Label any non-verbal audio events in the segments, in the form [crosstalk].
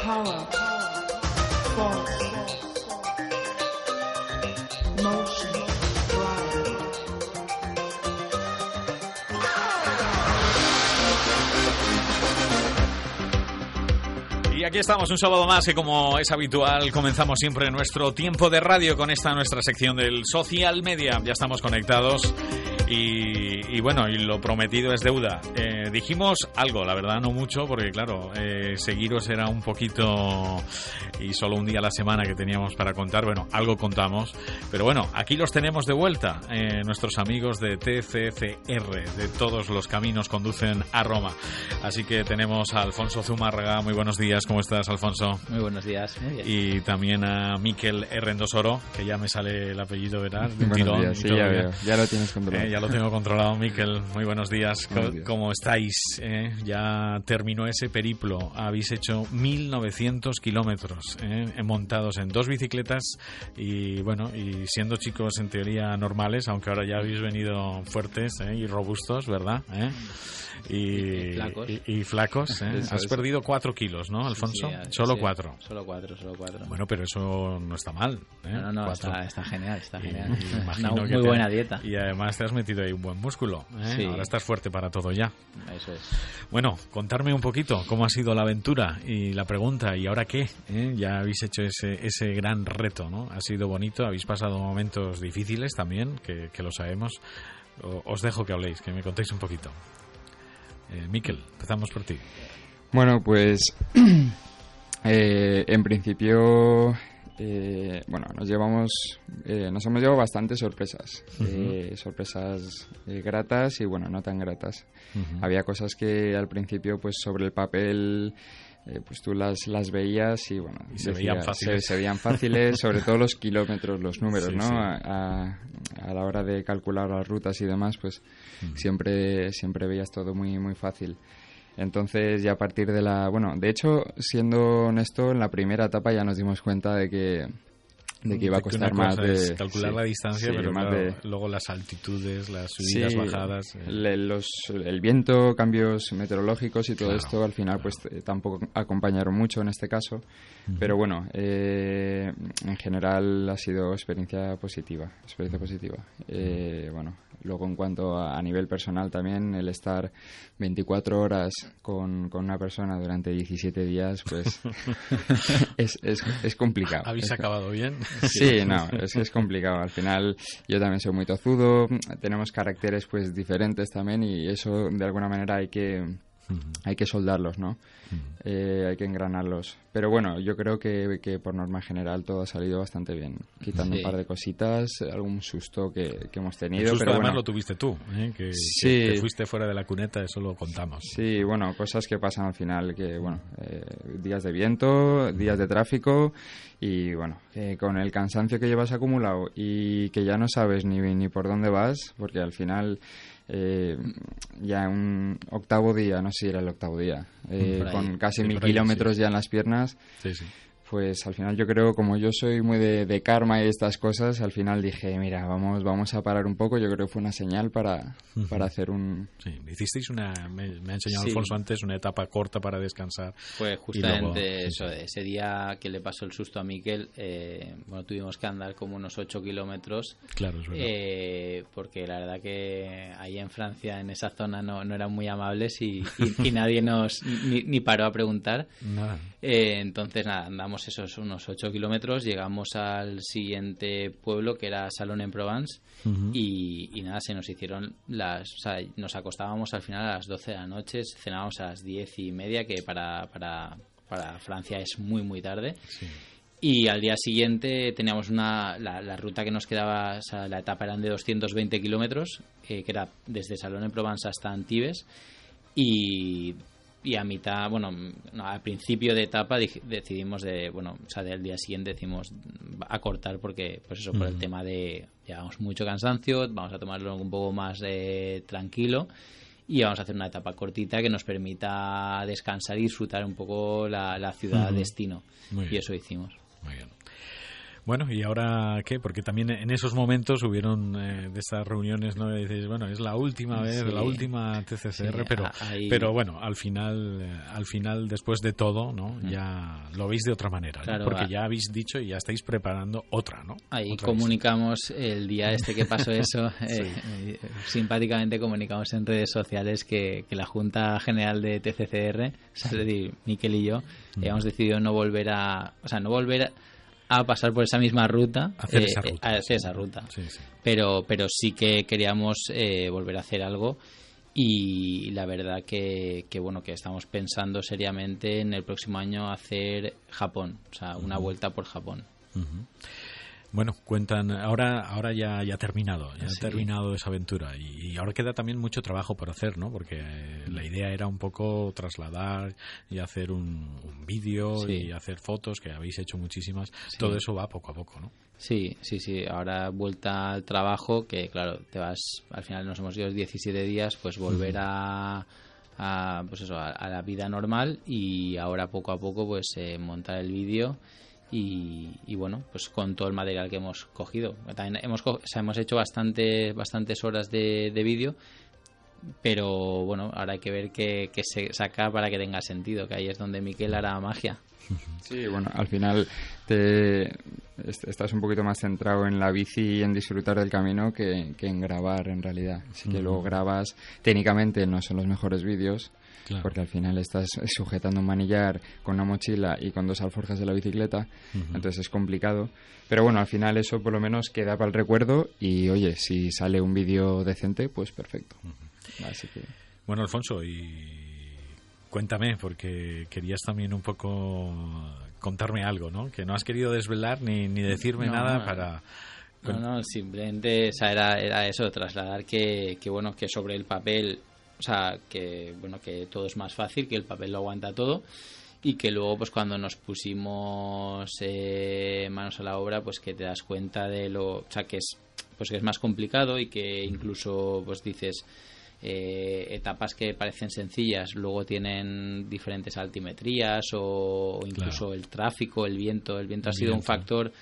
Power, power, force. Y aquí estamos un sábado más y como es habitual comenzamos siempre nuestro tiempo de radio con esta nuestra sección del social media. Ya estamos conectados y, bueno, y lo prometido es deuda. Eh, dijimos algo, la verdad no mucho, porque claro, eh, seguiros era un poquito y solo un día a la semana que teníamos para contar. Bueno, algo contamos, pero bueno, aquí los tenemos de vuelta, eh, nuestros amigos de TCCR, de todos los caminos conducen a Roma. Así que tenemos a Alfonso Zumárraga. Muy buenos días, ¿cómo estás, Alfonso? Muy buenos días, muy bien. Y también a Miquel Herrendosoro, que ya me sale el apellido, ¿verdad? De días, sí, ya, veo. ya lo tienes controlado lo tengo controlado, Miquel. Muy buenos días. ¿Cómo estáis? Eh? Ya terminó ese periplo. Habéis hecho 1.900 kilómetros eh, montados en dos bicicletas y, bueno, y siendo chicos en teoría normales, aunque ahora ya habéis venido fuertes eh, y robustos, ¿verdad? y, flacos. ¿eh? Has perdido cuatro kilos, ¿no, Alfonso? solo cuatro. Solo cuatro, solo cuatro. Bueno, pero eso no está mal. ¿eh? No, no, está, está, genial, está genial. Una muy buena dieta. Y además te has metido ahí un buen músculo. ¿eh? Ahora estás fuerte para todo ya. Eso es. Bueno, contarme un poquito cómo ha sido la aventura y la pregunta, ¿y ahora qué? ¿Eh? Ya habéis hecho ese, ese gran reto, ¿no? Ha sido bonito, habéis pasado momentos difíciles también, que, que lo sabemos. Os dejo que habléis, que me contéis un poquito. Eh, Miquel, empezamos por ti. Bueno, pues [clears throat] eh, en principio, eh, bueno, nos llevamos, eh, nos hemos llevado bastantes sorpresas, sorpresas gratas y bueno, no tan gratas. Había cosas que al principio, pues sobre el papel pues tú las, las veías y bueno, se, veían fáciles. Se, veían fáciles, [laughs] sobre todo los kilómetros, los números, ¿no? A, a, la hora de calcular las rutas y demás, pues siempre, siempre veías todo muy, muy fácil. Entonces ya a partir de la... Bueno, de hecho, siendo honesto, en la primera etapa ya nos dimos cuenta de que de que iba a costar más de calcular la distancia pero más de, luego las altitudes las subidas bajadas eh. los, el viento cambios meteorológicos y todo esto al final pues eh, tampoco acompañaron mucho en este caso. Pero bueno eh, en general ha sido experiencia positiva experiencia positiva. Bueno luego en cuanto a, nivel personal también el estar 24 horas con, con una persona durante 17 días pues [laughs] [laughs] es, es, es complicado. Habéis acabado bien [laughs] Sí, no, es, es complicado. Al final yo también soy muy tozudo, tenemos caracteres pues diferentes también y eso de alguna manera hay que hay que soldarlos, ¿no? Eh, hay que engranarlos. Pero bueno, yo creo que, que, por norma general todo ha salido bastante bien. Quitando un par de cositas, algún susto que, hemos tenido. El susto pero además lo tuviste tú, ¿eh? que, que, fuiste fuera de la cuneta, eso lo contamos. Sí, bueno, cosas que pasan al final, que bueno, eh, días de viento, días de tráfico y bueno, con el cansancio que llevas acumulado y que ya no sabes ni, ni por dónde vas, porque al final eh, ya un octavo día, no sé si era el octavo día, eh, con casi mil kilómetros ya en las piernas. Sí, sí pues al final yo creo, como yo soy muy de, karma y estas cosas, al final dije, mira, vamos vamos a parar un poco. Yo creo que fue una señal para, para hacer un... Sí, hicisteis una, me, ha enseñado Alfonso antes, una etapa corta para descansar. Fue justamente eso, ese día que le pasó el susto a Miquel, eh, bueno, tuvimos que andar como unos 8 kilómetros. Claro, es verdad. Eh, porque la verdad que ahí en Francia, en esa zona, no, no eran muy amables y, y, nadie nos ni, ni, paró a preguntar. [laughs] Nada. Eh, entonces, nada, andamos esos unos 8 kilómetros, llegamos al siguiente pueblo que era Salón en Provence y, nada, se nos hicieron las... O sea, nos acostábamos al final a las 12 de la noche, cenábamos a las 10 y media, que para, para, para Francia es muy, muy tarde. Y al día siguiente teníamos una, la, ruta que nos quedaba, o sea, la etapa eran de 220 kilómetros, eh, que era desde Salón en Provence hasta Antibes. Y y a mitad, bueno, al principio de etapa decidimos de, bueno, o sea, del día siguiente decimos acortar porque, pues eso, por el tema de llevamos mucho cansancio, vamos a tomarlo un poco más eh, tranquilo y vamos a hacer una etapa cortita que nos permita descansar y disfrutar un poco la, ciudad destino. y eso hicimos. Muy bien. Bueno, ¿y ahora qué? Porque también en esos momentos hubieron eh, de estas reuniones, ¿no? Y dices, bueno, es la última vez, la última TCCR, pero, pero bueno, al final, eh, al final, después de todo, ¿no? Mm. Ya lo veis de otra manera, porque ya habéis dicho y ya estáis preparando otra, ¿no? Ahí comunicamos el día este que pasó [laughs] eso, eh, simpáticamente comunicamos en redes sociales que, la Junta General de TCCR, es decir, Miquel y yo, mm. hemos decidido no volver a, o sea, no volver a a pasar por esa misma ruta, hacer esa eh, ruta, hacer esa ruta. Pero, pero sí que queríamos eh, volver a hacer algo y la verdad que, que, bueno que estamos pensando seriamente en el próximo año hacer Japón, o sea, una vuelta por Japón. Bueno, cuentan, ahora, ahora ya, ya ha terminado, ya ha terminado esa aventura y, ahora queda también mucho trabajo por hacer, ¿no? Porque la idea era un poco trasladar y hacer un, vídeo y hacer fotos, que habéis hecho muchísimas. Todo eso va poco a poco, ¿no? Sí, sí, sí. Ahora vuelta al trabajo, que claro, te vas, al final nos hemos ido 17 días, pues volver a, a, pues eso, a, la vida normal y ahora poco a poco pues eh, montar el vídeo y, bueno, pues con todo el material que hemos cogido. También hemos, hemos hecho bastante, bastantes horas de, vídeo, pero bueno, ahora hay que ver qué, se saca para que tenga sentido, que ahí es donde Miquel hará magia. [laughs] Sí, bueno, al final te estás un poquito más centrado en la bici y en disfrutar del camino que, en grabar en realidad. Así que luego grabas, técnicamente no son los mejores vídeos, porque al final estás sujetando un manillar con una mochila y con dos alforjas de la bicicleta, entonces es complicado. Pero bueno, al final eso por lo menos queda para el recuerdo y oye, si sale un vídeo decente, pues perfecto. Así que... Bueno, Alfonso, y cuéntame, porque querías también un poco contarme algo, ¿no? Que no has querido desvelar ni, ni decirme nada para... No, no, simplemente era, era eso, trasladar que, que, bueno, que sobre el papel o sea, que, bueno, que todo es más fácil, que el papel lo aguanta todo. Y que luego pues cuando nos pusimos eh, manos a la obra pues que te das cuenta de lo o sea que es pues que es más complicado y que incluso pues dices eh, etapas que parecen sencillas luego tienen diferentes altimetrías o, incluso el tráfico el viento. El viento ha sido un factor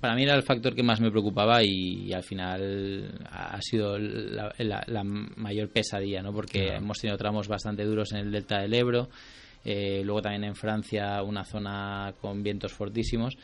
para mí era el factor que más me preocupaba y, al final ha sido la, mayor pesadilla, ¿no? Porque hemos tenido tramos bastante duros en el delta del Ebro. Eh, luego también en Francia una zona con vientos fortísimos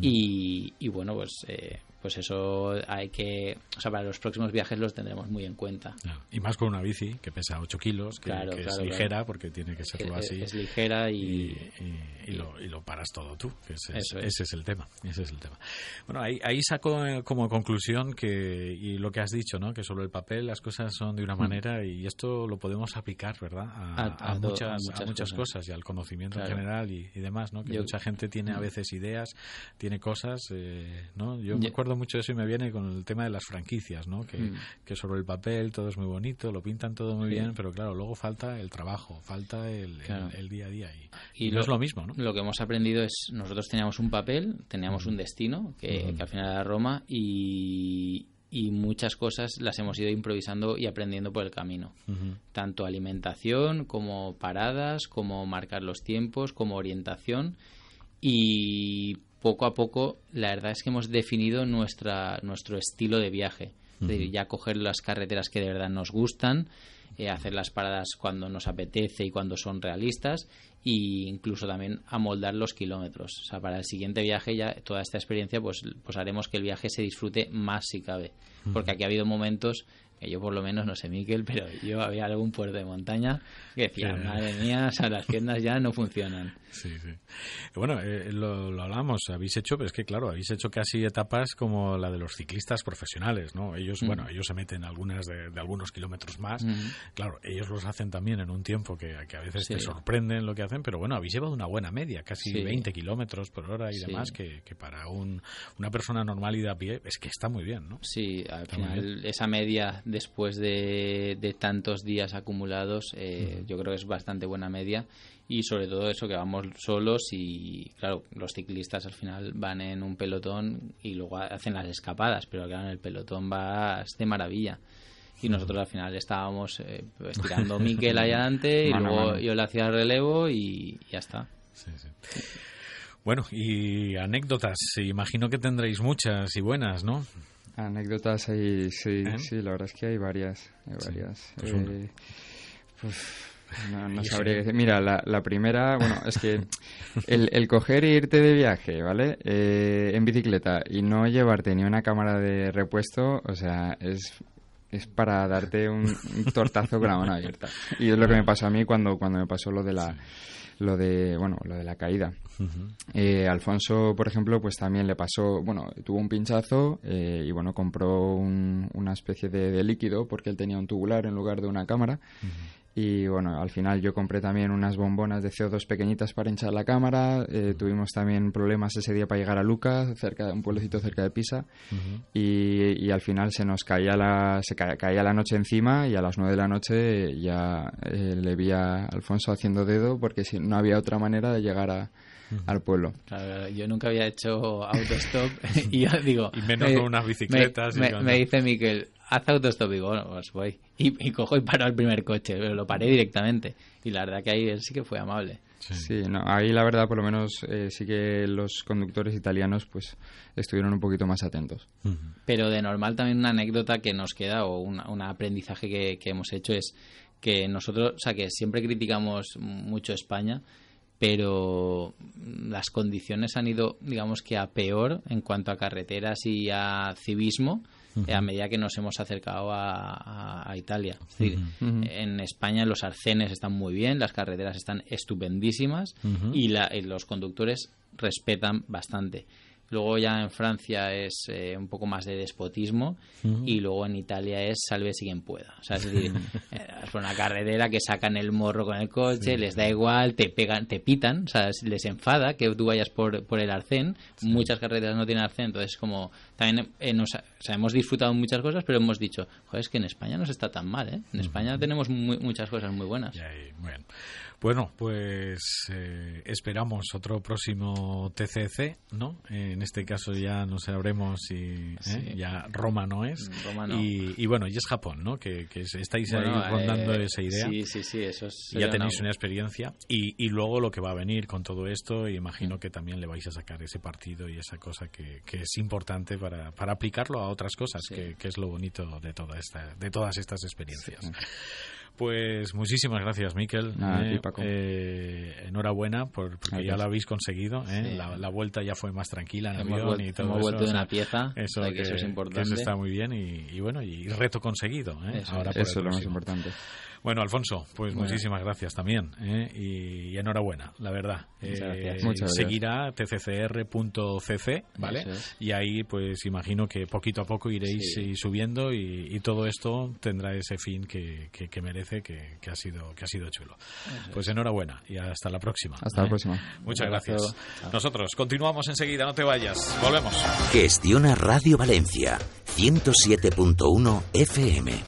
y, y, bueno pues eh, pues eso hay que, o sea, para los próximos viajes los tendremos muy en cuenta. Y más con una bici que pesa 8 kilos, que, es ligera, porque tiene que serlo así. Es ligera y... Y, lo, y lo, paras todo tú, que ese, es, el tema. Ese es el tema. Bueno, ahí, ahí saco eh, como conclusión que, y lo que has dicho, ¿no? que sobre el papel las cosas son de una mm. manera y esto lo podemos aplicar, ¿verdad? A, muchas, a muchas, cosas. y al conocimiento en general y, demás, ¿no? Que mucha gente tiene a mm. veces ideas, tiene cosas, eh, ¿no? Yo me acuerdo mucho eso y me viene con el tema de las franquicias, ¿no? Que, mm. que sobre el papel todo es muy bonito, lo pintan todo muy bien, pero claro, luego falta el trabajo, falta el, el, día a día y, no es lo mismo, ¿no? Lo que hemos aprendido es, nosotros teníamos un papel, teníamos un destino, que, al final era Roma, y, y muchas cosas las hemos ido improvisando y aprendiendo por el camino. Tanto alimentación como paradas, como marcar los tiempos, como orientación. Y poco a poco, la verdad es que hemos definido nuestra, nuestro estilo de viaje. de ya coger las carreteras que de verdad nos gustan, eh, hacer las paradas cuando nos apetece y cuando son realistas, e incluso también amoldar los kilómetros. O sea, para el siguiente viaje, ya toda esta experiencia, pues, pues haremos que el viaje se disfrute más si cabe. Porque aquí ha habido momentos que yo por lo menos no sé Miquel, pero yo había algún puerto de montaña que decía, madre mía, o sea, las tiendas ya no funcionan. Sí, sí. Bueno, eh, lo, lo, hablamos, habéis hecho, pero es que claro, habéis hecho casi etapas como la de los ciclistas profesionales, ¿no? Ellos, bueno, ellos se meten algunas de, algunos kilómetros más. Claro, ellos los hacen también en un tiempo que, a veces te sorprenden lo que hacen, pero bueno, habéis llevado una buena media, casi 20 kilómetros por hora y demás, que, para un, una persona normal y de a pie es que está muy bien, ¿no? Sí, al final esa media después de, de tantos días acumulados, eh, yo creo que es bastante buena media. Y sobre todo eso que vamos solos y claro los ciclistas al final van en un pelotón y luego hacen las escapadas pero claro en el pelotón va de maravilla. Y nosotros al final estábamos eh, [laughs] estirando Miquel ahí adelante y luego yo le hacía el relevo y ya está. Sí, sí. Bueno, y anécdotas, imagino que tendréis muchas y buenas, ¿no? Anécdotas ahí, sí, ¿Eh? sí, la verdad es que hay varias, hay varias. Pues Eh, pues, no, no Y sabría decir. Mira, la, la primera, bueno, es que [laughs] el, el coger e irte de viaje, ¿vale? Eh, en bicicleta y no llevarte ni una cámara de repuesto, o sea, es, es para darte un, un tortazo con la mano abierta. Y es lo que me pasó a mí cuando, cuando me pasó lo de la, lo de, bueno, lo de la caída. Eh, Alfonso, por ejemplo, pues también le pasó, bueno, tuvo un pinchazo eh, y bueno, compró un- una especie de, de líquido porque él tenía un tubular en lugar de una cámara. Y bueno, al final yo compré también unas bombonas de CO2 pequeñitas para hinchar la cámara. eh, tuvimos también problemas ese día para llegar a Luca, cerca de un pueblecito cerca de Pisa. y, y al final se nos caía la, se ca- caía la noche encima y a las 9 de la noche ya eh, le vi a Alfonso haciendo dedo porque si, no había otra manera de llegar a- al pueblo. Claro, yo nunca había hecho autostop [laughs] y yo digo... [laughs] Y menos me- con unas bicicletas y Me, con- me dice Miquel, haz autostop. Y digo, bueno, pues voy. Y, y cojo y paro al primer coche, pero lo paré directamente. Y la verdad que ahí él sí que fue amable. Sí, no, ahí la verdad por lo menos eh, sí que los conductores italianos pues estuvieron un poquito más atentos. Pero de normal también una anécdota que nos queda o una- un aprendizaje que, que hemos hecho es que nosotros, o sea, que siempre criticamos mucho España, pero las condiciones han ido, digamos que a peor en cuanto a carreteras y a civismo eh, a medida que nos hemos acercado a, a- a Italia. Es decir, en España los arcenes están muy bien, las carreteras están estupendísimas y, la- y los conductores respetan bastante. Luego ya en Francia es eh, un poco más de despotismo y luego en Italia es salve si quien pueda. O sea, es decir, eh, es una carretera que sacan el morro con el coche, les da igual, te pegan, te pitan, o sea, es- les enfada que tú vayas por, por el arcén. Muchas carreteras no tienen arcén, entonces como también eh, nos, o sea, hemos disfrutado muchas cosas, pero hemos dicho, joder, es que en España no se está tan mal, ¿eh? En España tenemos muy- muchas cosas muy buenas. Ahí, bueno. Bueno, pues eh, esperamos otro próximo TCC, ¿no? En este caso ya no sabremos si ¿eh? Sí. ya Roma no es. Roma no. Y, y bueno, y es Japón, ¿no? Que, que estáis Bueno, ahí rondando eh, esa idea. Sí, sí, sí, eso es. Ya tenéis una experiencia y, y luego lo que va a venir con todo esto y imagino Mm. que también le vais a sacar ese partido y esa cosa que, que es importante para, para aplicarlo a otras cosas Sí. que, que es lo bonito de toda esta de todas estas experiencias pues muchísimas gracias Miquel Nada, Eh, ti, Paco. eh, enhorabuena por, porque ya lo habéis conseguido ¿eh? Sí. la, la vuelta ya fue más tranquila en Hemos, avión vuelto, y todo hemos eso, vuelto de una pieza, eso, que, que, eso es importante. eso está muy bien y, y bueno y reto conseguido ¿eh? Eso ahora Eso es lo más importante. Bueno, Alfonso, pues Bueno. muchísimas gracias también ¿eh? y, y enhorabuena, la verdad. Muchas gracias. Muchas. Seguirá tccr.cc, ¿vale? Es. Y ahí, pues imagino que poquito a poco iréis Sí. subiendo y, y todo esto tendrá ese fin que, que- que merece, que, que ha sido que ha sido chulo. Pues enhorabuena y hasta la próxima. Hasta ¿eh? la próxima. Muchas gracias. Chao. Nosotros continuamos enseguida, no te vayas. Volvemos. Gestiona Radio Valencia 107.1 FM.